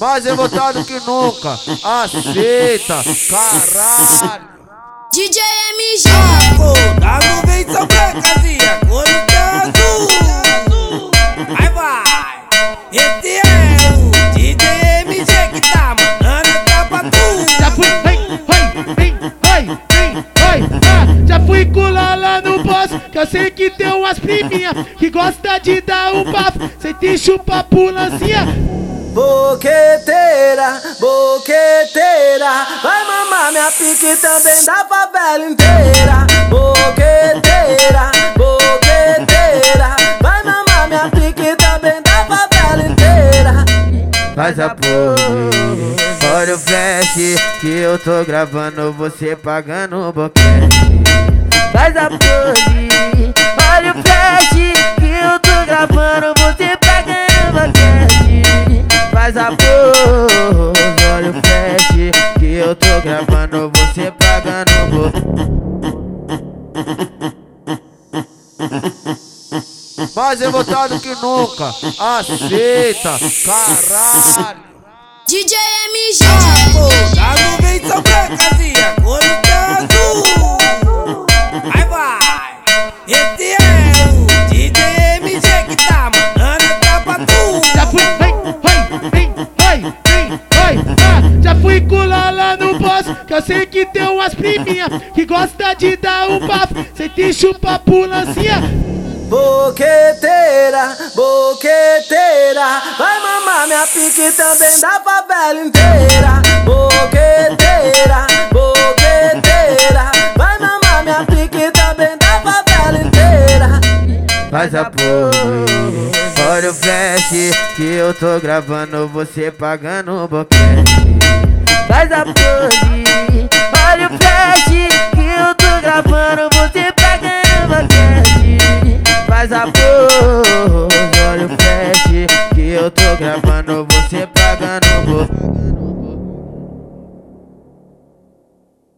Mais revoltado que nunca, aceita, caralho. DJ MG. Tá no vem São Francazinha, quando tá azul. Vai, vai. Esse Lá no boss, que eu sei que tem umas priminhas que gosta de dar um bafo, sem te chupar pulancinha. Boqueteira, boqueteira, vai mamar minha pique também da favela inteira. Boqueteira, boqueteira, vai mamar minha pique também da favela inteira. Faz a pose, olha o flash que eu tô gravando você pagando o boquete. Faz a pose, olha o flash que eu tô gravando você pagando o boquete. Faz a pose, olha o flash que eu tô gravando você pagando o boquete. Mais revoltado que nunca, aceita, caralho. DJ MG. Eu sei que tem umas priminhas que gosta de dar um bafo, sem te chupar pulancinha. Boqueteira, boqueteira, vai mamar minha pique também da favela inteira. Boqueteira, boqueteira, vai mamar minha pique também da favela inteira. Faz a pose, olha o flash que eu tô gravando você pagando o boquete. Faz a pose, olha o flash que eu tô gravando você pagando o boquete. Faz a pose, olha o flash que eu tô gravando você o boquete.